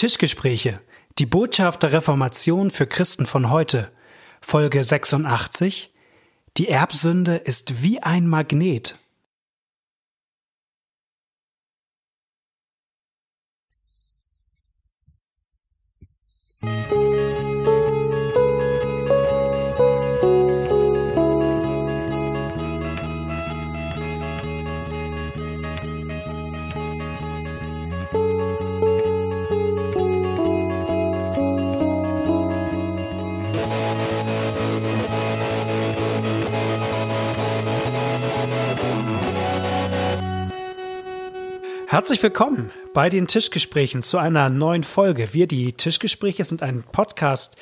Tischgespräche. Die Botschaft der Reformation für Christen von heute. Folge 86. Die Erbsünde ist wie ein Magnet. Herzlich willkommen bei den Tischgesprächen zu einer neuen Folge. Wir, die Tischgespräche, sind ein Podcast,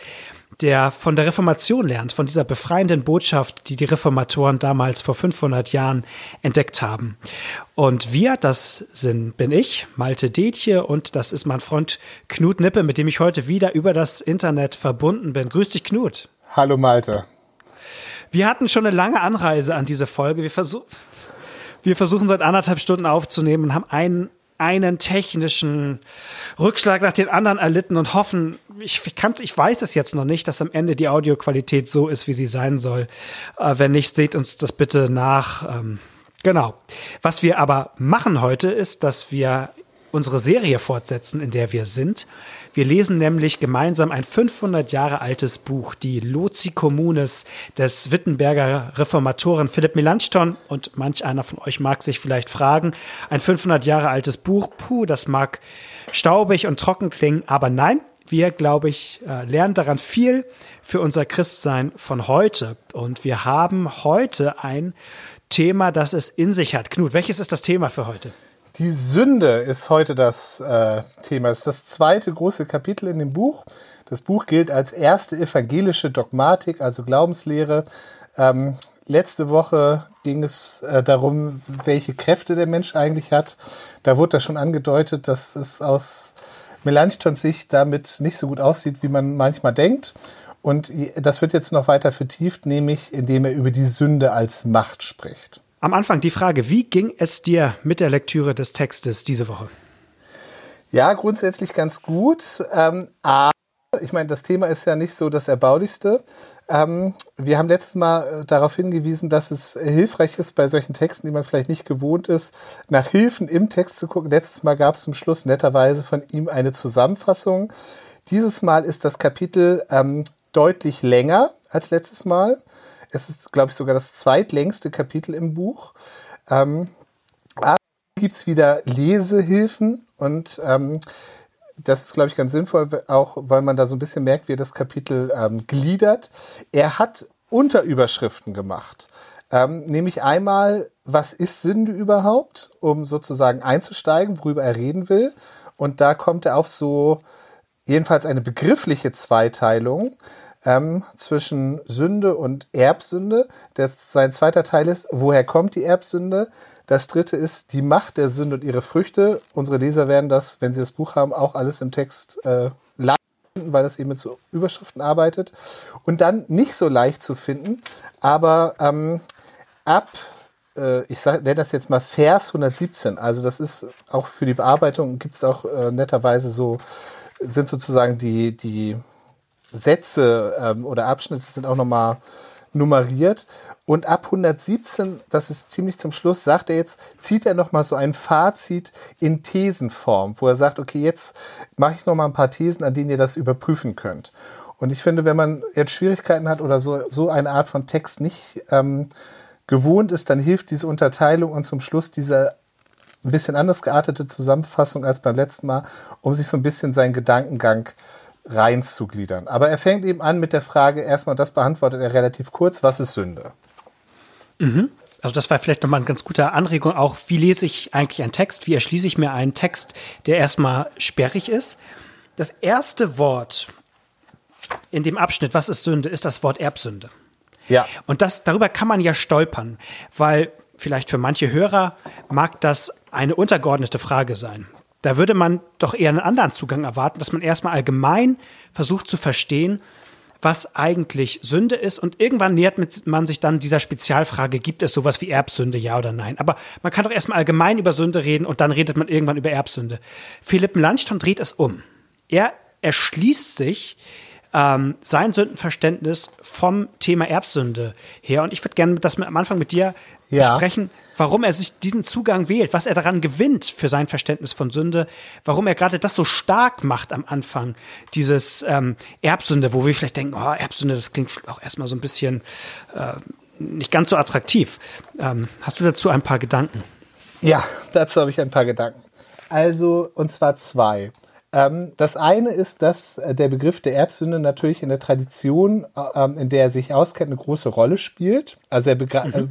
der von der Reformation lernt, von dieser befreienden Botschaft, die die Reformatoren damals vor 500 Jahren entdeckt haben. Und wir, das sind, bin ich, Malte Detje, und das ist mein Freund Knut Nippe, mit dem ich heute wieder über das Internet verbunden bin. Grüß dich, Knut. Hallo, Malte. Wir hatten schon eine lange Anreise an diese Folge. Wir versuchen wir versuchen seit anderthalb Stunden aufzunehmen und haben einen, einen technischen Rückschlag nach den anderen erlitten und hoffen, ich, kann, ich weiß es jetzt noch nicht, dass am Ende die Audioqualität so ist, wie sie sein soll. Äh, wenn nicht, seht uns das bitte nach. Ähm, genau. Was wir aber machen heute ist, dass wir unsere Serie fortsetzen, in der wir sind. Wir lesen nämlich gemeinsam ein 500 Jahre altes Buch, die Loci Communes des Wittenberger Reformatoren Philipp Melanchthon. Und manch einer von euch mag sich vielleicht fragen, ein 500 Jahre altes Buch, puh, das mag staubig und trocken klingen, aber nein, wir, glaube ich, äh, lernen daran viel für unser Christsein von heute. Und wir haben heute ein Thema, das es in sich hat. Knut, welches ist das Thema für heute? Die Sünde ist heute das äh, Thema. Es ist das zweite große Kapitel in dem Buch. Das Buch gilt als erste evangelische Dogmatik, also Glaubenslehre. Ähm, letzte Woche ging es äh, darum, welche Kräfte der Mensch eigentlich hat. Da wurde das schon angedeutet, dass es aus Melanchthons Sicht damit nicht so gut aussieht, wie man manchmal denkt. Und das wird jetzt noch weiter vertieft, nämlich indem er über die Sünde als Macht spricht. Am Anfang die Frage, wie ging es dir mit der Lektüre des Textes diese Woche? Ja, grundsätzlich ganz gut. Ähm, aber ich meine, das Thema ist ja nicht so das Erbaulichste. Ähm, wir haben letztes Mal äh, darauf hingewiesen, dass es hilfreich ist, bei solchen Texten, die man vielleicht nicht gewohnt ist, nach Hilfen im Text zu gucken. Letztes Mal gab es zum Schluss netterweise von ihm eine Zusammenfassung. Dieses Mal ist das Kapitel ähm, deutlich länger als letztes Mal. Es ist, glaube ich, sogar das zweitlängste Kapitel im Buch. Ähm, aber gibt es wieder Lesehilfen und ähm, das ist, glaube ich, ganz sinnvoll, auch weil man da so ein bisschen merkt, wie er das Kapitel ähm, gliedert. Er hat Unterüberschriften gemacht. Ähm, nämlich einmal, was ist Sünde überhaupt, um sozusagen einzusteigen, worüber er reden will. Und da kommt er auf so jedenfalls eine begriffliche Zweiteilung ähm, zwischen Sünde und Erbsünde. Das, sein zweiter Teil ist, woher kommt die Erbsünde? Das dritte ist die Macht der Sünde und ihre Früchte. Unsere Leser werden das, wenn sie das Buch haben, auch alles im Text äh, finden, weil das eben mit so Überschriften arbeitet. Und dann nicht so leicht zu finden, aber ähm, ab äh, ich nenne das jetzt mal Vers 117. Also das ist auch für die Bearbeitung gibt es auch äh, netterweise so, sind sozusagen die, die Sätze ähm, oder Abschnitte sind auch nochmal nummeriert. Und ab 117, das ist ziemlich zum Schluss, sagt er jetzt, zieht er nochmal so ein Fazit in Thesenform, wo er sagt, okay, jetzt mache ich nochmal ein paar Thesen, an denen ihr das überprüfen könnt. Und ich finde, wenn man jetzt Schwierigkeiten hat oder so, so eine Art von Text nicht ähm, gewohnt ist, dann hilft diese Unterteilung und zum Schluss diese ein bisschen anders geartete Zusammenfassung als beim letzten Mal, um sich so ein bisschen seinen Gedankengang reinzugliedern. Aber er fängt eben an mit der Frage, erstmal das beantwortet er relativ kurz, was ist Sünde? Mhm. Also das war vielleicht nochmal eine ganz gute Anregung auch, wie lese ich eigentlich einen Text, wie erschließe ich mir einen Text, der erstmal sperrig ist. Das erste Wort in dem Abschnitt, was ist Sünde, ist das Wort Erbsünde. Ja. Und das, darüber kann man ja stolpern, weil vielleicht für manche Hörer mag das eine untergeordnete Frage sein. Da würde man doch eher einen anderen Zugang erwarten, dass man erstmal allgemein versucht zu verstehen, was eigentlich Sünde ist und irgendwann nähert man sich dann dieser Spezialfrage, gibt es sowas wie Erbsünde, ja oder nein? Aber man kann doch erstmal allgemein über Sünde reden und dann redet man irgendwann über Erbsünde. Philipp Melanchthon dreht es um. er erschließt sich ähm, sein Sündenverständnis vom Thema Erbsünde her. Und ich würde gerne das am Anfang mit dir ja. besprechen, warum er sich diesen Zugang wählt, was er daran gewinnt für sein Verständnis von Sünde, warum er gerade das so stark macht am Anfang, dieses ähm, Erbsünde, wo wir vielleicht denken, oh, Erbsünde, das klingt auch erstmal so ein bisschen äh, nicht ganz so attraktiv. Ähm, hast du dazu ein paar Gedanken? Ja, dazu habe ich ein paar Gedanken. Also, und zwar zwei. Ähm, das eine ist, dass äh, der Begriff der Erbsünde natürlich in der Tradition, äh, ähm, in der er sich auskennt, eine große Rolle spielt. Also er mhm.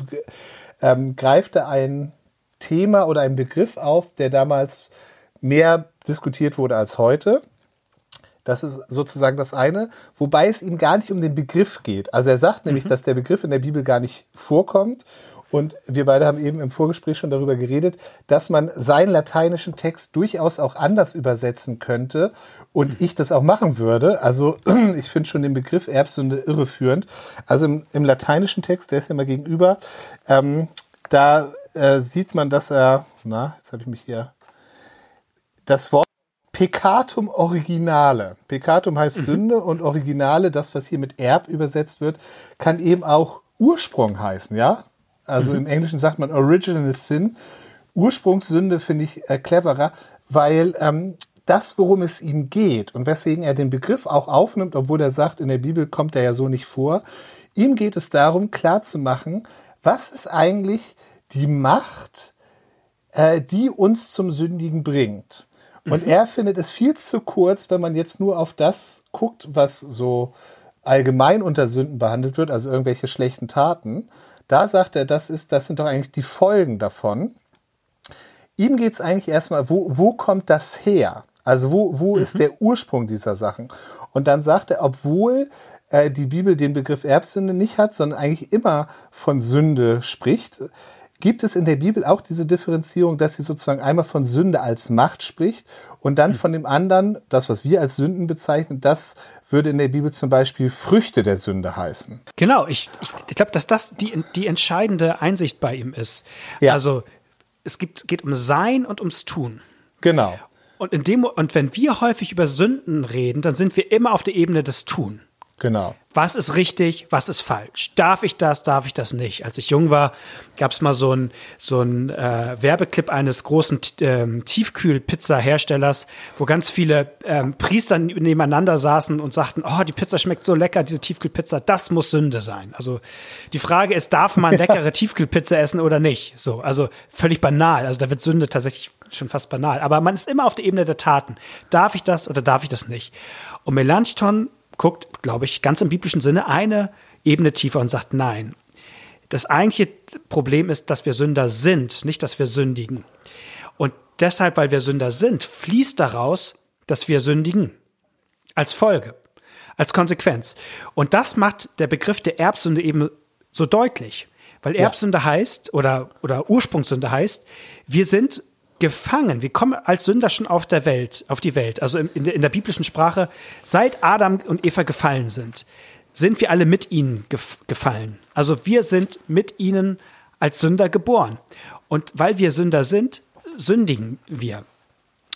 Äh, ähm, greift da ein Thema oder einen Begriff auf, der damals mehr diskutiert wurde als heute. Das ist sozusagen das eine, wobei es ihm gar nicht um den Begriff geht. Also er sagt nämlich, mhm. dass der Begriff in der Bibel gar nicht vorkommt und wir beide haben eben im Vorgespräch schon darüber geredet, dass man seinen lateinischen Text durchaus auch anders übersetzen könnte und ich das auch machen würde. Also ich finde schon den Begriff Erbsünde irreführend. Also im, im, lateinischen Text, der ist ja mal gegenüber, ähm, da äh, sieht man, dass er, na, jetzt habe ich mich hier, das Wort Peccatum Originale. Peccatum heißt mhm. Sünde und Originale, das, was hier mit Erb übersetzt wird, kann eben auch Ursprung heißen, ja? Also im Englischen sagt man Original Sin. Ursprungssünde finde ich äh, cleverer, weil ähm, das, worum es ihm geht und weswegen er den Begriff auch aufnimmt, obwohl er sagt, in der Bibel kommt er ja so nicht vor, ihm geht es darum, klarzumachen, was ist eigentlich die Macht, äh, die uns zum Sündigen bringt. Und mhm. er findet es viel zu kurz, wenn man jetzt nur auf das guckt, was so allgemein unter Sünden behandelt wird, also irgendwelche schlechten Taten, da sagt er, das ist, das sind doch eigentlich die Folgen davon. Ihm geht es eigentlich erstmal, wo, wo kommt das her? Also wo, wo mhm. ist der Ursprung dieser Sachen? Und dann sagt er, obwohl äh, die Bibel den Begriff Erbsünde nicht hat, sondern eigentlich immer von Sünde spricht, gibt es in der Bibel auch diese Differenzierung, dass sie sozusagen einmal von Sünde als Macht spricht und dann von dem anderen, das, was wir als Sünden bezeichnen, das würde in der Bibel zum Beispiel Früchte der Sünde heißen. Genau, ich, ich, ich glaube, dass das die, die entscheidende Einsicht bei ihm ist. Ja. Also es gibt, geht um Sein und ums Tun. Genau. Und, in dem, und wenn wir häufig über Sünden reden, dann sind wir immer auf der Ebene des Tun. Genau. Was ist richtig, was ist falsch? Darf ich das, darf ich das nicht? Als ich jung war, gab es mal so ein so ein äh, Werbeclip eines großen ähm, Tiefkühl-Pizza-Herstellers, wo ganz viele ähm, Priester nebeneinander saßen und sagten, oh, die Pizza schmeckt so lecker, diese Tiefkühlpizza, das muss Sünde sein. Also die Frage ist, darf man leckere Tiefkühlpizza essen oder nicht? So, also völlig banal. Also da wird Sünde tatsächlich schon fast banal. Aber man ist immer auf der Ebene der Taten. Darf ich das oder darf ich das nicht? Und Melanchthon guckt, glaube ich, ganz im biblischen Sinne eine Ebene tiefer und sagt, nein. Das eigentliche Problem ist, dass wir Sünder sind, nicht, dass wir sündigen. Und deshalb, weil wir Sünder sind, fließt daraus, dass wir sündigen. Als Folge, als Konsequenz. Und das macht der Begriff der Erbsünde eben so deutlich. Weil Erbsünde ja. heißt, oder, oder Ursprungssünde heißt, wir sind gefangen. Wir kommen als Sünder schon auf der Welt, auf die Welt. Also in, der, in der biblischen Sprache, seit Adam und Eva gefallen sind, sind wir alle mit ihnen gef gefallen. Also wir sind mit ihnen als Sünder geboren. Und weil wir Sünder sind, sündigen wir.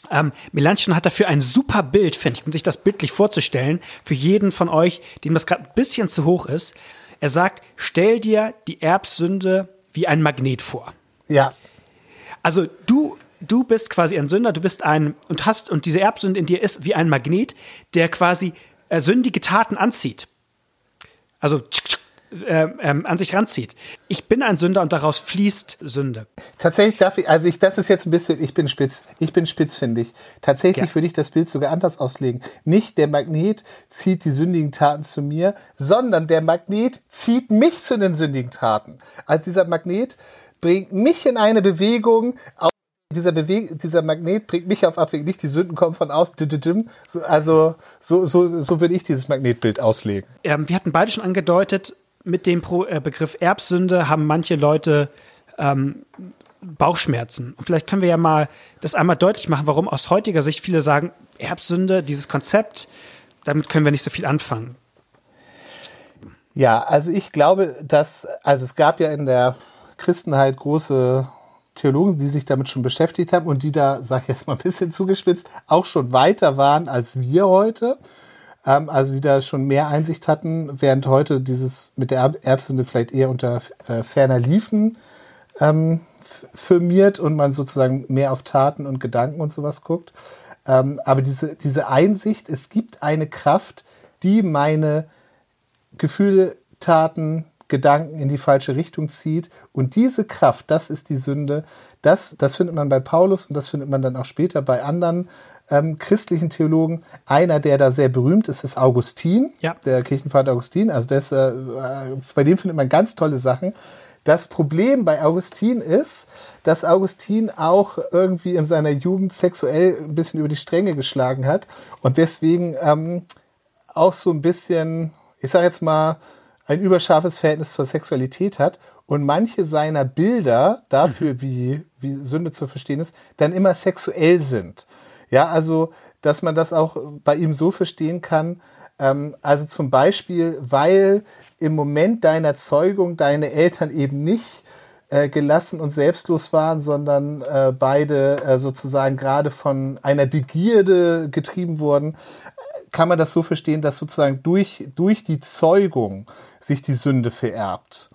Ähm, Melanchthon hat dafür ein super Bild, finde ich, um sich das bildlich vorzustellen, für jeden von euch, dem das gerade ein bisschen zu hoch ist. Er sagt, stell dir die Erbsünde wie ein Magnet vor. Ja. Also du du bist quasi ein Sünder, du bist ein und hast und diese Erbsünde in dir ist wie ein Magnet, der quasi äh, sündige Taten anzieht. Also tsch, tsch, äh, ähm, an sich ranzieht. Ich bin ein Sünder und daraus fließt Sünde. Tatsächlich darf ich, also ich, das ist jetzt ein bisschen, ich bin spitz, ich bin spitzfindig. Tatsächlich ja. würde ich das Bild sogar anders auslegen. Nicht der Magnet zieht die sündigen Taten zu mir, sondern der Magnet zieht mich zu den sündigen Taten. Also dieser Magnet bringt mich in eine Bewegung, dieser, Beweg dieser Magnet bringt mich auf Abweg, nicht die Sünden kommen von außen. Also so, so, so würde ich dieses Magnetbild auslegen. Ähm, wir hatten beide schon angedeutet, mit dem Pro äh, Begriff Erbsünde haben manche Leute ähm, Bauchschmerzen. Und vielleicht können wir ja mal das einmal deutlich machen, warum aus heutiger Sicht viele sagen, Erbsünde, dieses Konzept, damit können wir nicht so viel anfangen. Ja, also ich glaube, dass, also es gab ja in der Christenheit große Theologen, die sich damit schon beschäftigt haben und die da, sag ich jetzt mal ein bisschen zugespitzt, auch schon weiter waren als wir heute. Ähm, also die da schon mehr Einsicht hatten, während heute dieses mit der Erbsünde vielleicht eher unter äh, ferner Liefen ähm, firmiert und man sozusagen mehr auf Taten und Gedanken und sowas guckt. Ähm, aber diese, diese Einsicht, es gibt eine Kraft, die meine Gefühle, Taten, Gedanken in die falsche Richtung zieht. Und diese Kraft, das ist die Sünde. Das, das findet man bei Paulus und das findet man dann auch später bei anderen ähm, christlichen Theologen. Einer, der da sehr berühmt ist, ist Augustin, ja. der Kirchenvater Augustin. Also das, äh, bei dem findet man ganz tolle Sachen. Das Problem bei Augustin ist, dass Augustin auch irgendwie in seiner Jugend sexuell ein bisschen über die Stränge geschlagen hat und deswegen ähm, auch so ein bisschen, ich sage jetzt mal, ein überscharfes Verhältnis zur Sexualität hat und manche seiner Bilder dafür, mhm. wie, wie Sünde zu verstehen ist, dann immer sexuell sind. Ja, also, dass man das auch bei ihm so verstehen kann, ähm, also zum Beispiel, weil im Moment deiner Zeugung deine Eltern eben nicht äh, gelassen und selbstlos waren, sondern äh, beide äh, sozusagen gerade von einer Begierde getrieben wurden, kann man das so verstehen, dass sozusagen durch, durch die Zeugung sich die Sünde vererbt.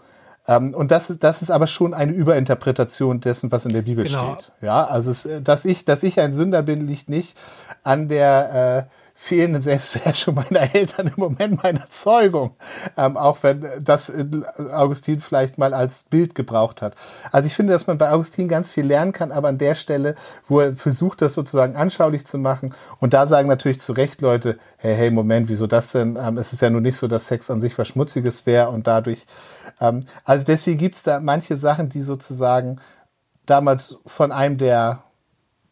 Ähm, und das ist, das ist aber schon eine Überinterpretation dessen, was in der Bibel genau. steht. Ja, also, es, dass ich, dass ich ein Sünder bin, liegt nicht an der, äh, fehlenden Selbstbeherrschung meiner Eltern im Moment meiner Zeugung. Ähm, auch wenn das Augustin vielleicht mal als Bild gebraucht hat. Also ich finde, dass man bei Augustin ganz viel lernen kann, aber an der Stelle, wo er versucht, das sozusagen anschaulich zu machen. Und da sagen natürlich zu Recht Leute, hey, hey, Moment, wieso das denn? Ähm, es ist ja nur nicht so, dass Sex an sich was Schmutziges wäre und dadurch. Ähm, also deswegen gibt es da manche Sachen, die sozusagen damals von einem der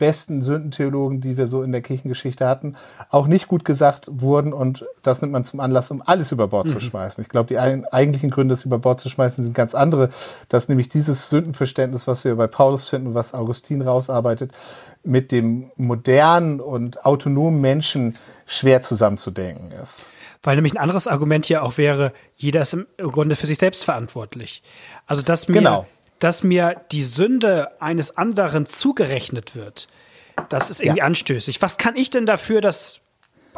besten Sündentheologen, die wir so in der Kirchengeschichte hatten, auch nicht gut gesagt wurden und das nimmt man zum Anlass, um alles über Bord mhm. zu schmeißen. Ich glaube, die eigentlichen Gründe, das über Bord zu schmeißen, sind ganz andere. dass nämlich dieses Sündenverständnis, was wir bei Paulus finden, was Augustin rausarbeitet, mit dem modernen und autonomen Menschen schwer zusammenzudenken ist. Weil nämlich ein anderes Argument hier auch wäre, jeder ist im Grunde für sich selbst verantwortlich. Also dass mir genau dass mir die Sünde eines anderen zugerechnet wird, das ist irgendwie ja. anstößig. Was kann ich denn dafür, dass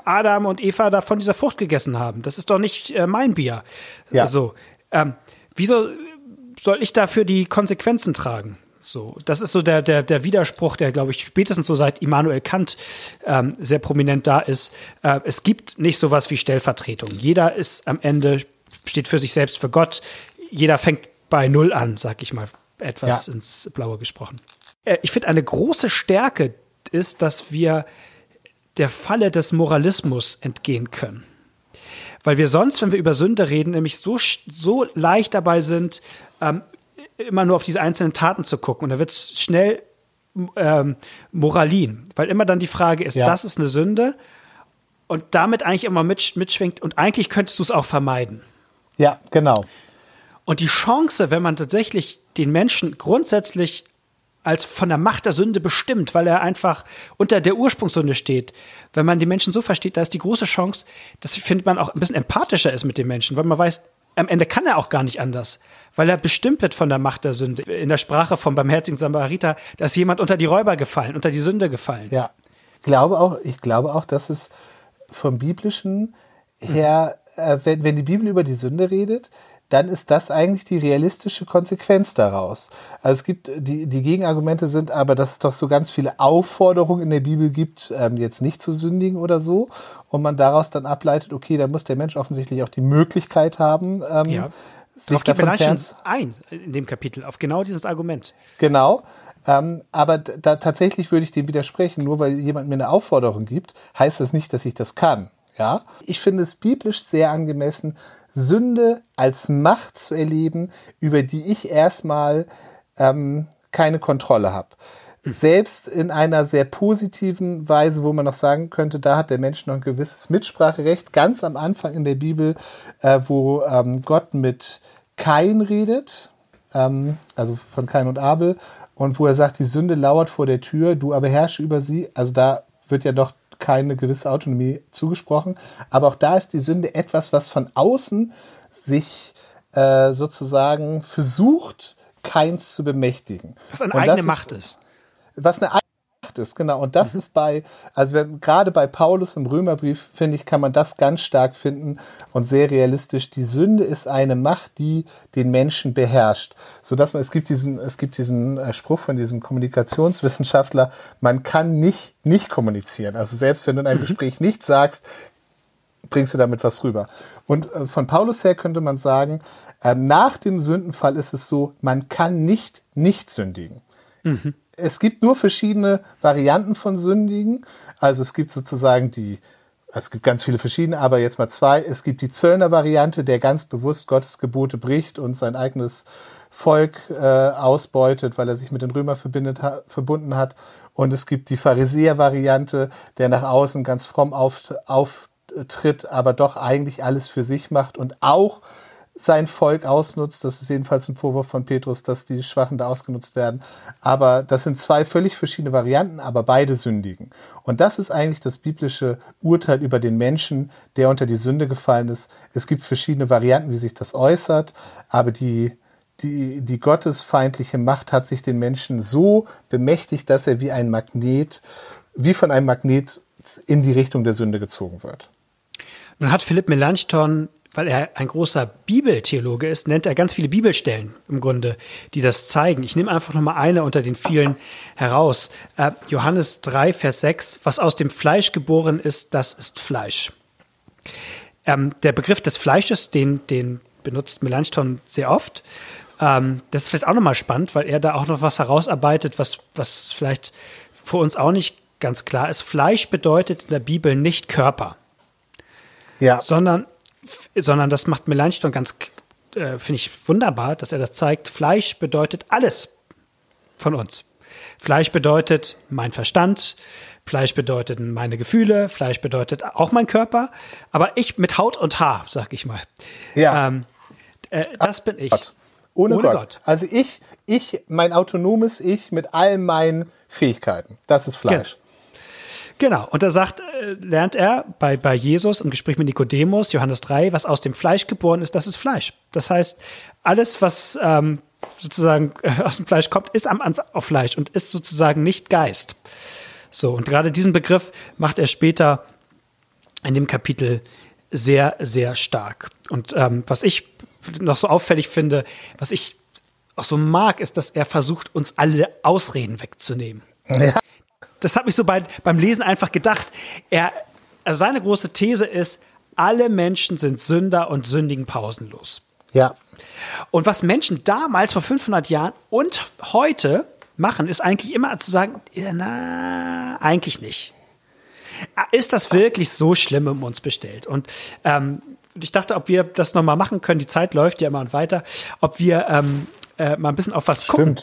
Adam und Eva da von dieser Frucht gegessen haben? Das ist doch nicht äh, mein Bier. Ja. Also, ähm, wieso soll ich dafür die Konsequenzen tragen? So, das ist so der, der, der Widerspruch, der, glaube ich, spätestens so seit Immanuel Kant ähm, sehr prominent da ist. Äh, es gibt nicht sowas wie Stellvertretung. Jeder ist am Ende, steht für sich selbst, für Gott. Jeder fängt bei Null an, sag ich mal, etwas ja. ins Blaue gesprochen. Äh, ich finde, eine große Stärke ist, dass wir der Falle des Moralismus entgehen können. Weil wir sonst, wenn wir über Sünde reden, nämlich so, so leicht dabei sind, ähm, immer nur auf diese einzelnen Taten zu gucken. Und da wird es schnell ähm, Moralin, weil immer dann die Frage ist, ja. das ist eine Sünde und damit eigentlich immer mitschwingt und eigentlich könntest du es auch vermeiden. Ja, genau. Und die Chance, wenn man tatsächlich den Menschen grundsätzlich als von der Macht der Sünde bestimmt, weil er einfach unter der Ursprungssünde steht. Wenn man die Menschen so versteht, da ist die große Chance, dass findet man auch ein bisschen empathischer ist mit den Menschen, weil man weiß, am Ende kann er auch gar nicht anders, weil er bestimmt wird von der Macht der Sünde. In der Sprache vom barmherzigen Samariter, da ist jemand unter die Räuber gefallen, unter die Sünde gefallen. Ja, ich glaube auch, ich glaube auch, dass es vom biblischen her, äh, wenn, wenn die Bibel über die Sünde redet, dann ist das eigentlich die realistische Konsequenz daraus. Also es gibt, die, die Gegenargumente sind aber, dass es doch so ganz viele Aufforderungen in der Bibel gibt, ähm, jetzt nicht zu sündigen oder so. Und man daraus dann ableitet, okay, da muss der Mensch offensichtlich auch die Möglichkeit haben, ähm, ja. sich davon fern ein in dem Kapitel, auf genau dieses Argument. Genau. Ähm, aber da tatsächlich würde ich dem widersprechen. Nur weil jemand mir eine Aufforderung gibt, heißt das nicht, dass ich das kann. Ja, ich finde es biblisch sehr angemessen, Sünde als Macht zu erleben, über die ich erstmal ähm, keine Kontrolle habe. Selbst in einer sehr positiven Weise, wo man noch sagen könnte, da hat der Mensch noch ein gewisses Mitspracherecht, ganz am Anfang in der Bibel, äh, wo ähm, Gott mit Kain redet, ähm, also von Kain und Abel, und wo er sagt, die Sünde lauert vor der Tür, du aber herrsche über sie. Also da wird ja doch keine gewisse Autonomie zugesprochen. Aber auch da ist die Sünde etwas, was von außen sich äh, sozusagen versucht, keins zu bemächtigen. Was eine Und eigene das Macht ist. Was eine eigene Macht ist, genau. Und das ist bei, also wenn, gerade bei Paulus im Römerbrief, finde ich, kann man das ganz stark finden und sehr realistisch. Die Sünde ist eine Macht, die den Menschen beherrscht. So dass man, es gibt diesen, es gibt diesen äh, Spruch von diesem Kommunikationswissenschaftler, man kann nicht, nicht kommunizieren. Also selbst wenn du in einem Gespräch nichts sagst, bringst du damit was rüber. Und äh, von Paulus her könnte man sagen, äh, nach dem Sündenfall ist es so, man kann nicht nicht sündigen. Es gibt nur verschiedene Varianten von Sündigen. Also es gibt sozusagen die, es gibt ganz viele verschiedene, aber jetzt mal zwei. Es gibt die Zöllner-Variante, der ganz bewusst Gottes Gebote bricht und sein eigenes Volk äh, ausbeutet, weil er sich mit den Römern ha verbunden hat. Und es gibt die Pharisäer-Variante, der nach außen ganz fromm auf, auftritt, aber doch eigentlich alles für sich macht und auch sein Volk ausnutzt. Das ist jedenfalls ein Vorwurf von Petrus, dass die Schwachen da ausgenutzt werden. Aber das sind zwei völlig verschiedene Varianten, aber beide sündigen. Und das ist eigentlich das biblische Urteil über den Menschen, der unter die Sünde gefallen ist. Es gibt verschiedene Varianten, wie sich das äußert, aber die, die, die gottesfeindliche Macht hat sich den Menschen so bemächtigt, dass er wie ein Magnet, wie von einem Magnet in die Richtung der Sünde gezogen wird. Nun hat Philipp Melanchthon weil er ein großer Bibeltheologe ist, nennt er ganz viele Bibelstellen im Grunde, die das zeigen. Ich nehme einfach nochmal eine unter den vielen heraus. Äh, Johannes 3, Vers 6, was aus dem Fleisch geboren ist, das ist Fleisch. Ähm, der Begriff des Fleisches, den, den benutzt Melanchthon sehr oft. Ähm, das ist vielleicht auch nochmal spannend, weil er da auch noch was herausarbeitet, was, was vielleicht für uns auch nicht ganz klar ist. Fleisch bedeutet in der Bibel nicht Körper. Ja. Sondern sondern das macht Melanchthon ganz, äh, finde ich wunderbar, dass er das zeigt. Fleisch bedeutet alles von uns. Fleisch bedeutet mein Verstand, Fleisch bedeutet meine Gefühle, Fleisch bedeutet auch mein Körper, aber ich mit Haut und Haar, sag ich mal. Ja. Ähm, äh, das bin ich. Gott. Ohne, Ohne Gott. Gott. Also ich, ich, mein autonomes Ich mit all meinen Fähigkeiten. Das ist Fleisch. Genau. Genau, und da sagt, äh, lernt er bei, bei Jesus im Gespräch mit Nikodemus, Johannes 3, was aus dem Fleisch geboren ist, das ist Fleisch. Das heißt, alles, was ähm, sozusagen äh, aus dem Fleisch kommt, ist am Anfang auch Fleisch und ist sozusagen nicht Geist. So, und gerade diesen Begriff macht er später in dem Kapitel sehr, sehr stark. Und ähm, was ich noch so auffällig finde, was ich auch so mag, ist, dass er versucht, uns alle Ausreden wegzunehmen. Ja das hat mich so bei, beim Lesen einfach gedacht. Er, also seine große These ist, alle Menschen sind Sünder und sündigen pausenlos. Ja. Und was Menschen damals vor 500 Jahren und heute machen, ist eigentlich immer zu sagen, na, eigentlich nicht. Ist das wirklich so schlimm um uns bestellt? Und ähm, ich dachte, ob wir das nochmal machen können, die Zeit läuft ja immer und weiter, ob wir ähm, äh, mal ein bisschen auf was Stimmt. gucken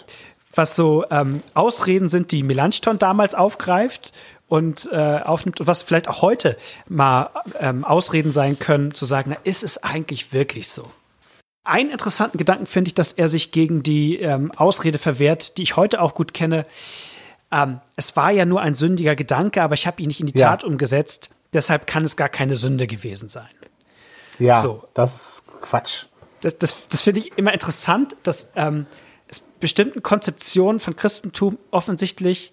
was so ähm, Ausreden sind, die Melanchthon damals aufgreift und äh, aufnimmt und was vielleicht auch heute mal ähm, Ausreden sein können, zu sagen, na, ist es eigentlich wirklich so? Einen interessanten Gedanken finde ich, dass er sich gegen die ähm, Ausrede verwehrt, die ich heute auch gut kenne. Ähm, es war ja nur ein sündiger Gedanke, aber ich habe ihn nicht in die ja. Tat umgesetzt. Deshalb kann es gar keine Sünde gewesen sein. Ja, so. das ist Quatsch. Das, das, das finde ich immer interessant, dass ähm, bestimmten Konzeptionen von Christentum offensichtlich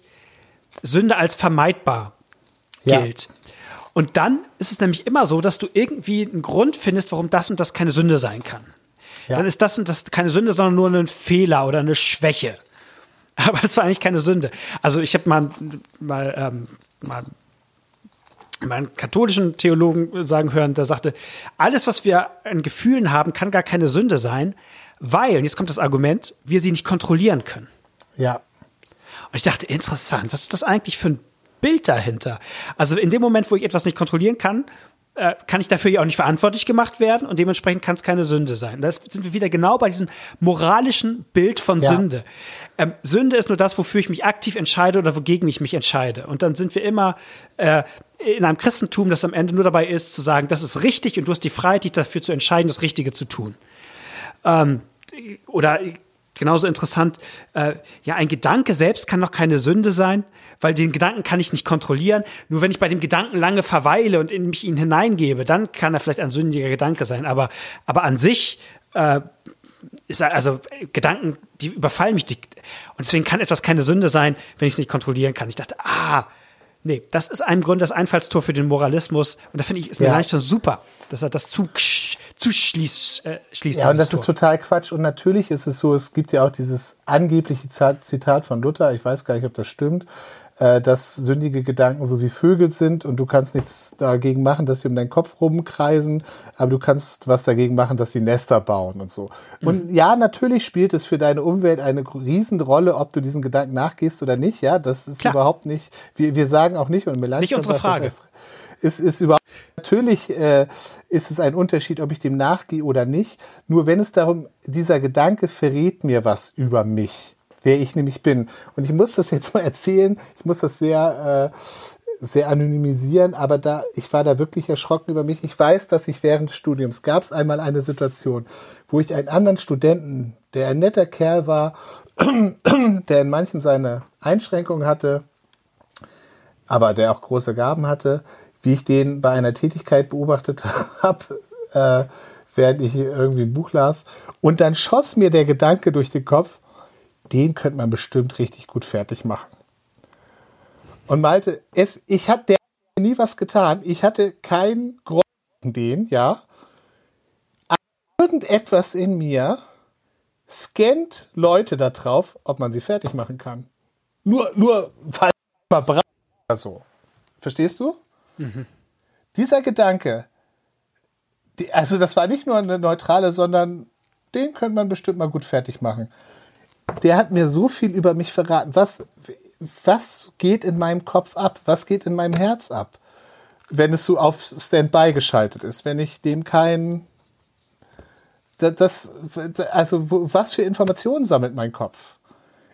Sünde als vermeidbar gilt. Ja. Und dann ist es nämlich immer so, dass du irgendwie einen Grund findest, warum das und das keine Sünde sein kann. Ja. Dann ist das und das keine Sünde, sondern nur ein Fehler oder eine Schwäche. Aber es war eigentlich keine Sünde. Also ich habe mal, mal, ähm, mal meinen katholischen Theologen sagen hören, der sagte, alles, was wir an Gefühlen haben, kann gar keine Sünde sein, weil, und jetzt kommt das Argument, wir sie nicht kontrollieren können. Ja. Und ich dachte, interessant, was ist das eigentlich für ein Bild dahinter? Also in dem Moment, wo ich etwas nicht kontrollieren kann, äh, kann ich dafür ja auch nicht verantwortlich gemacht werden und dementsprechend kann es keine Sünde sein. Da sind wir wieder genau bei diesem moralischen Bild von ja. Sünde. Ähm, Sünde ist nur das, wofür ich mich aktiv entscheide oder wogegen ich mich entscheide. Und dann sind wir immer äh, in einem Christentum, das am Ende nur dabei ist, zu sagen, das ist richtig und du hast die Freiheit, dich dafür zu entscheiden, das Richtige zu tun. Ähm, oder genauso interessant, äh, ja, ein Gedanke selbst kann noch keine Sünde sein, weil den Gedanken kann ich nicht kontrollieren. Nur wenn ich bei dem Gedanken lange verweile und in mich ihn hineingebe, dann kann er vielleicht ein sündiger Gedanke sein. Aber, aber an sich äh, ist also Gedanken, die überfallen mich. Die, und deswegen kann etwas keine Sünde sein, wenn ich es nicht kontrollieren kann. Ich dachte, ah, nee, das ist ein Grund, das Einfallstor für den Moralismus. Und da finde ich, ist mir ja. schon super, dass er das zu, zu schließt. Äh, schließt ja, und das Tor. ist total Quatsch. Und natürlich ist es so, es gibt ja auch dieses angebliche Zitat von Luther, ich weiß gar nicht, ob das stimmt, äh, dass sündige Gedanken so wie Vögel sind und du kannst nichts dagegen machen, dass sie um deinen Kopf rumkreisen, aber du kannst was dagegen machen, dass sie Nester bauen und so. Und mhm. ja, natürlich spielt es für deine Umwelt eine Riesenrolle, ob du diesen Gedanken nachgehst oder nicht. Ja, das ist Klar. überhaupt nicht, wir, wir sagen auch nicht, und mir Nicht unsere Frage. Ist, ist überhaupt, natürlich äh, ist es ein Unterschied, ob ich dem nachgehe oder nicht. Nur wenn es darum, dieser Gedanke verrät mir was über mich wer ich nämlich bin. Und ich muss das jetzt mal erzählen, ich muss das sehr, äh, sehr anonymisieren, aber da, ich war da wirklich erschrocken über mich. Ich weiß, dass ich während des Studiums gab es einmal eine Situation, wo ich einen anderen Studenten, der ein netter Kerl war, der in manchem seine Einschränkungen hatte, aber der auch große Gaben hatte, wie ich den bei einer Tätigkeit beobachtet habe, äh, während ich irgendwie ein Buch las. Und dann schoss mir der Gedanke durch den Kopf, den könnte man bestimmt richtig gut fertig machen. Und Malte, es, ich hatte nie was getan. Ich hatte keinen Grund den, ja. Aber irgendetwas in mir scannt Leute da drauf, ob man sie fertig machen kann. Nur, nur, falls man braucht oder so. Verstehst du? Mhm. Dieser Gedanke, die, also das war nicht nur eine neutrale, sondern den könnte man bestimmt mal gut fertig machen der hat mir so viel über mich verraten. Was, was geht in meinem Kopf ab? Was geht in meinem Herz ab? Wenn es so auf Standby geschaltet ist, wenn ich dem kein, das, also was für Informationen sammelt mein Kopf?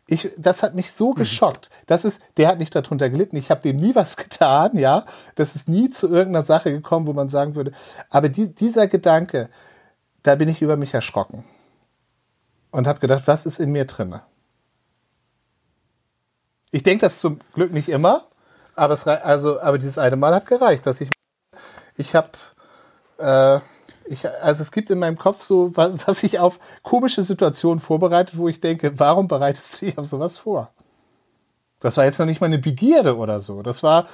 Ich, das hat mich so mhm. geschockt. Das ist, der hat nicht darunter gelitten. Ich habe dem nie was getan, ja. Das ist nie zu irgendeiner Sache gekommen, wo man sagen würde. Aber die, dieser Gedanke, da bin ich über mich erschrocken und habe gedacht, was ist in mir drin? Ich denke das zum Glück nicht immer, aber es also aber dieses eine Mal hat gereicht, dass ich ich habe äh, ich, also es gibt in meinem Kopf so was, was ich auf komische Situationen vorbereitet, wo ich denke, warum bereitest du dich auf sowas vor? Das war jetzt noch nicht mal eine Begierde oder so. Das war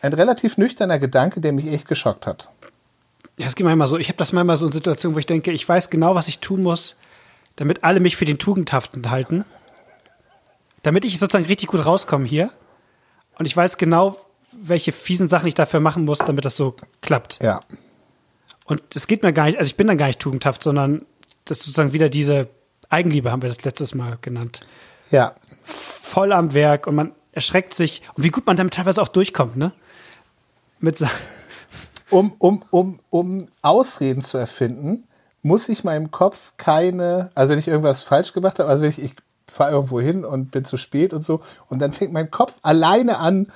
ein relativ nüchterner Gedanke, der mich echt geschockt hat. Ja, es geht manchmal so. Ich habe das manchmal so in Situationen, wo ich denke, ich weiß genau, was ich tun muss, damit alle mich für den Tugendhaften halten, damit ich sozusagen richtig gut rauskomme hier. Und ich weiß genau, welche fiesen Sachen ich dafür machen muss, damit das so klappt. Ja. Und es geht mir gar nicht, also ich bin dann gar nicht tugendhaft, sondern das ist sozusagen wieder diese Eigenliebe, haben wir das letztes Mal genannt. Ja. Voll am Werk und man erschreckt sich. Und wie gut man damit teilweise auch durchkommt, ne? Mit um, um, um, um Ausreden zu erfinden, muss ich meinem Kopf keine, also wenn ich irgendwas falsch gemacht habe, also wenn ich, ich fahre irgendwo hin und bin zu spät und so, und dann fängt mein Kopf alleine an,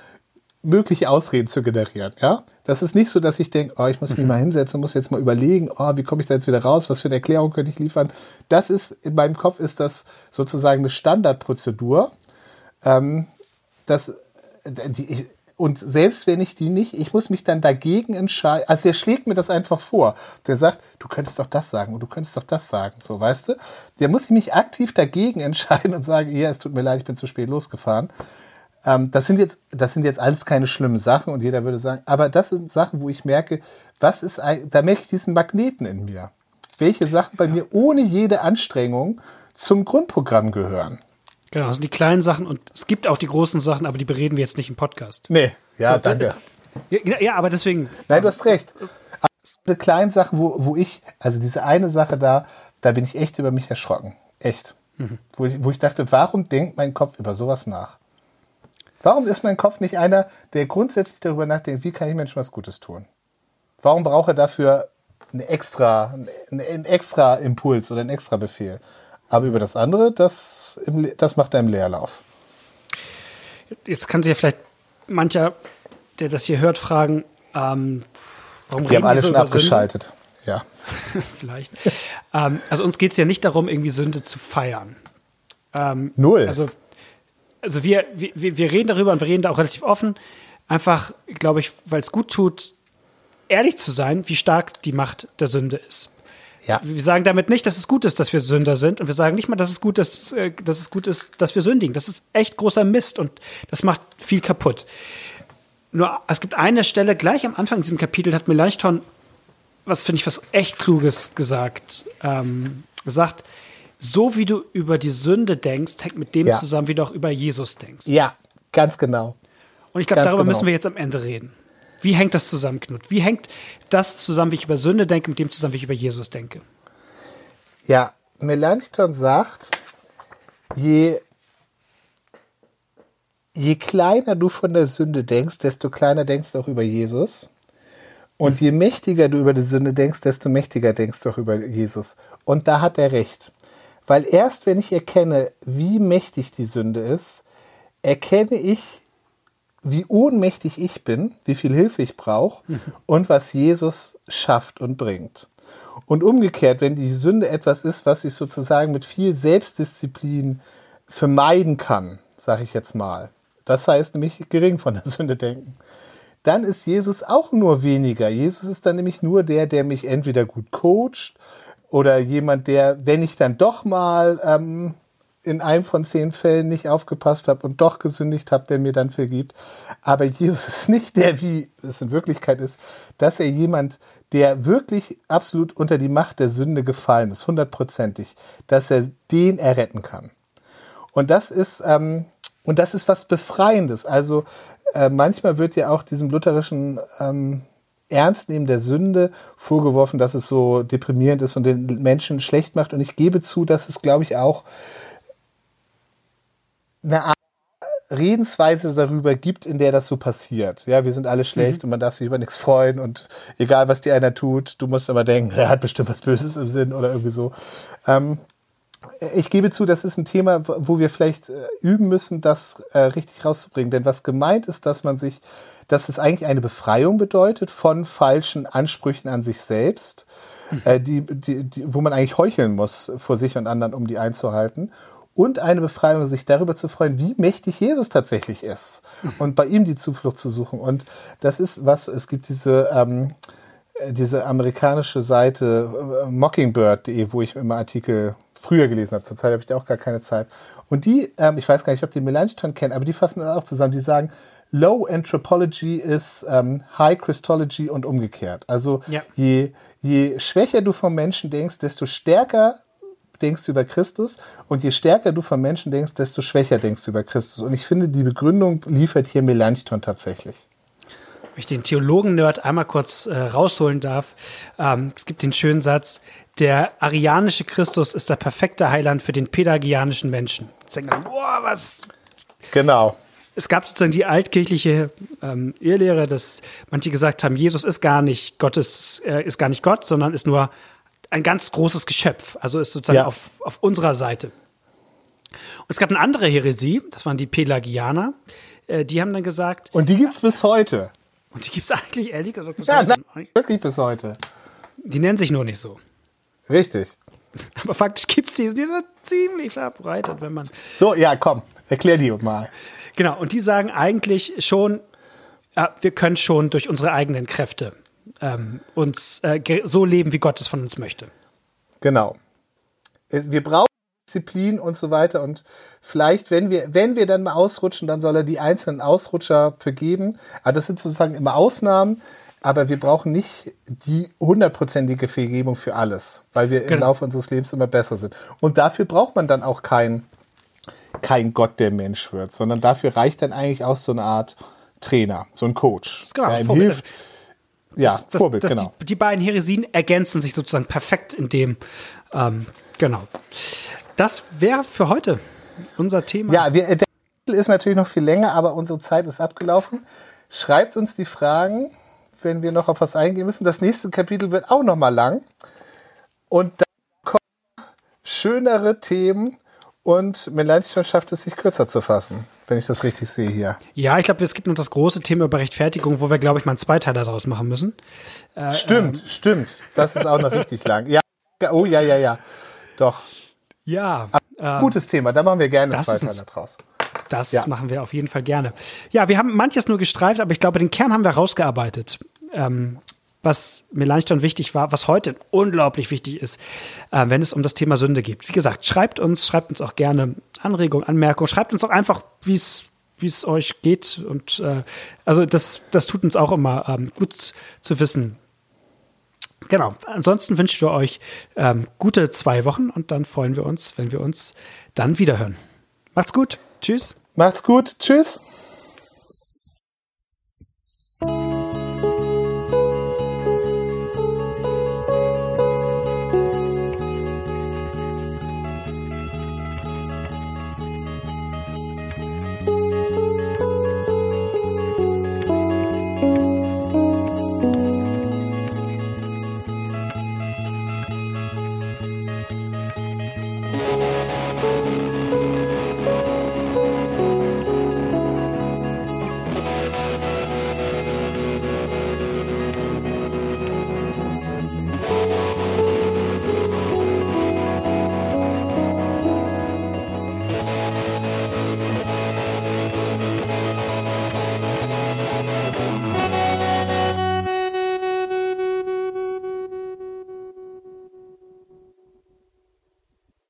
mögliche Ausreden zu generieren. Ja, das ist nicht so, dass ich denke, oh, ich muss mich mhm. mal hinsetzen, muss jetzt mal überlegen, oh, wie komme ich da jetzt wieder raus, was für eine Erklärung könnte ich liefern. Das ist in meinem Kopf ist das sozusagen eine Standardprozedur. Ähm, das, die, und selbst wenn ich die nicht, ich muss mich dann dagegen entscheiden. Also der schlägt mir das einfach vor. Der sagt, du könntest doch das sagen und du könntest doch das sagen. So, weißt du? Der muss ich mich aktiv dagegen entscheiden und sagen, ja, es tut mir leid, ich bin zu spät losgefahren. Ähm, das sind jetzt, das sind jetzt alles keine schlimmen Sachen und jeder würde sagen, aber das sind Sachen, wo ich merke, was ist, da merke ich diesen Magneten in mir. Welche Sachen bei ja. mir ohne jede Anstrengung zum Grundprogramm gehören. Genau, das sind die kleinen Sachen und es gibt auch die großen Sachen, aber die bereden wir jetzt nicht im Podcast. Nee, ja, so, danke. Ja, ja, aber deswegen. Nein, du hast recht. Aber diese kleinen Sachen, wo, wo ich, also diese eine Sache da, da bin ich echt über mich erschrocken. Echt. Mhm. Wo, ich, wo ich dachte, warum denkt mein Kopf über sowas nach? Warum ist mein Kopf nicht einer, der grundsätzlich darüber nachdenkt, wie kann ich Menschen was Gutes tun? Warum braucht er dafür einen extra, einen extra Impuls oder einen extra Befehl? Aber über das andere, das, das macht er im Leerlauf. Jetzt kann sich ja vielleicht mancher, der das hier hört, fragen, ähm, warum Wir haben alle so schon abgeschaltet. Sünde? Ja. vielleicht. ähm, also uns geht es ja nicht darum, irgendwie Sünde zu feiern. Ähm, Null. Also, also wir, wir, wir reden darüber und wir reden da auch relativ offen. Einfach, glaube ich, weil es gut tut, ehrlich zu sein, wie stark die Macht der Sünde ist. Ja. Wir sagen damit nicht, dass es gut ist, dass wir Sünder sind. Und wir sagen nicht mal, dass es gut ist, äh, dass es gut ist, dass wir sündigen. Das ist echt großer Mist und das macht viel kaputt. Nur es gibt eine Stelle gleich am Anfang in diesem Kapitel hat Melanchthon was finde ich was echt kluges gesagt. Ähm, gesagt, so wie du über die Sünde denkst, hängt mit dem Ja. zusammen, wie du auch über Jesus denkst. Ja, ganz genau. Und ich glaube, darüber genau. müssen wir jetzt am Ende reden. Wie hängt das zusammen, Knut? Wie hängt das zusammen, wie ich über Sünde denke, mit dem zusammen, wie ich über Jesus denke? Ja, Melanchthon sagt, je, je kleiner du von der Sünde denkst, desto kleiner denkst du auch über Jesus. Und je mächtiger du über die Sünde denkst, desto mächtiger denkst du auch über Jesus. Und da hat er recht. Weil erst wenn ich erkenne, wie mächtig die Sünde ist, erkenne ich, wie ohnmächtig ich bin, wie viel Hilfe ich brauche und was Jesus schafft und bringt. Und umgekehrt, wenn die Sünde etwas ist, was ich sozusagen mit viel Selbstdisziplin vermeiden kann, sage ich jetzt mal, das heißt nämlich gering von der Sünde denken, dann ist Jesus auch nur weniger. Jesus ist dann nämlich nur der, der mich entweder gut coacht oder jemand, der, wenn ich dann doch mal ähm, in einem von zehn Fällen nicht aufgepasst habe und doch gesündigt habe, der mir dann vergibt. Aber Jesus ist nicht der, wie es in Wirklichkeit ist, dass er jemand, der wirklich absolut unter die Macht der Sünde gefallen ist, hundertprozentig, dass er den erretten kann. Und das ist, ähm, und das ist was Befreiendes. Also äh, manchmal wird ja auch diesem lutherischen ähm, Ernstnehmen der Sünde vorgeworfen, dass es so deprimierend ist und den Menschen schlecht macht. Und ich gebe zu, dass es, glaube ich, auch eine Art Redensweise darüber gibt, in der das so passiert. Ja, wir sind alle schlecht und man darf sich über nichts freuen und egal, was dir einer tut, du musst aber denken, er hat bestimmt was Böses im Sinn oder irgendwie so. Ähm, ich gebe zu, das ist ein Thema, wo wir vielleicht äh, üben müssen, das äh, richtig rauszubringen. Denn was gemeint ist, dass man sich, dass es eigentlich eine Befreiung bedeutet von falschen Ansprüchen an sich selbst, äh, die, die, die, wo man eigentlich heucheln muss vor sich und anderen, um die einzuhalten. Und eine Befreiung, sich darüber zu freuen, wie mächtig Jesus tatsächlich ist. Und bei ihm die Zuflucht zu suchen. Und das ist was, es gibt diese, ähm, äh, diese amerikanische Seite äh, mockingbird.de, wo ich immer Artikel früher gelesen habe. Zurzeit habe ich da auch gar keine Zeit. Und die, ähm, ich weiß gar nicht, ob die Melanchthon kennen, aber die fassen das auch zusammen. Die sagen, Low Anthropology ist ähm, High Christology und umgekehrt. Also Ja. je, je schwächer du vom Menschen denkst, desto stärker denkst du über Christus und je stärker du vom Menschen denkst, desto schwächer denkst du über Christus. Und ich finde, die Begründung liefert hier Melanchthon tatsächlich. Wenn ich den Theologen-Nerd einmal kurz äh, rausholen darf, ähm, es gibt den schönen Satz, der arianische Christus ist der perfekte Heiland für den pelagianischen Menschen. Jetzt denkt man, boah, was Genau. es gab sozusagen die altkirchliche ähm, Irrlehre, dass manche gesagt haben, Jesus ist gar nicht Gottes, äh, ist gar nicht Gott, sondern ist nur ein ganz großes Geschöpf. Also ist sozusagen Ja. auf, auf unserer Seite. Und es gab eine andere Häresie, das waren die Pelagianer. Äh, die haben dann gesagt, Und die gibt's bis heute. Und die gibt es eigentlich ehrlich gesagt bis Ja, heute. nein, wirklich bis heute. Die nennen sich nur nicht so. Richtig. Aber faktisch gibt es die, die sind ziemlich verbreitet, wenn man. So, ja, komm, erklär die mal. Genau, und die sagen eigentlich schon, ja, wir können schon durch unsere eigenen Kräfte ähm, uns äh, so leben, wie Gott es von uns möchte. Genau. Wir brauchen Disziplin und so weiter und vielleicht, wenn wir, wenn wir dann mal ausrutschen, dann soll er die einzelnen Ausrutscher vergeben. Aber das sind sozusagen immer Ausnahmen. Aber wir brauchen nicht die hundertprozentige Vergebung für alles, weil wir im Genau. Laufe unseres Lebens immer besser sind. Und dafür braucht man dann auch kein, kein Gott, der Mensch wird, sondern dafür reicht dann eigentlich auch so eine Art Trainer, so ein Coach, Genau, der ihm Vorbild. hilft. Ja, Das- das, Vorbild, das, genau. die, die beiden Heresien ergänzen sich sozusagen perfekt in dem. Ähm, genau. Das wäre für heute unser Thema. Ja, wir, der ist natürlich noch viel länger, aber unsere Zeit ist abgelaufen. Schreibt uns die Fragen, wenn wir noch auf was eingehen müssen. Das nächste Kapitel wird auch noch mal lang. Und dann kommen schönere Themen und Melanchthon schafft es, sich kürzer zu fassen, wenn ich das richtig sehe hier. Ja, ich glaube, es gibt noch das große Thema über Rechtfertigung, wo wir, glaube ich, mal einen Zweiteiler daraus machen müssen. stimmt, stimmt. Das ist auch noch richtig lang. Ja, oh ja, ja, ja. Doch. Ja, ähm, Gutes Thema, da machen wir gerne das zwei Teile draus. das Ja. machen wir auf jeden Fall gerne. Ja, wir haben manches nur gestreift, aber ich glaube, den Kern haben wir rausgearbeitet. Ähm, was Melanchthon wichtig war, was heute unglaublich wichtig ist, äh, wenn es um das Thema Sünde geht. Wie gesagt, schreibt uns, schreibt uns auch gerne Anregungen, Anmerkungen, schreibt uns auch einfach, wie es wie es euch geht. Und äh, also das, das tut uns auch immer ähm, gut zu wissen. Genau. Ansonsten wünschen wir euch ähm, gute zwei Wochen und dann freuen wir uns, wenn wir uns dann wiederhören. Macht's gut. Tschüss. Macht's gut. Tschüss.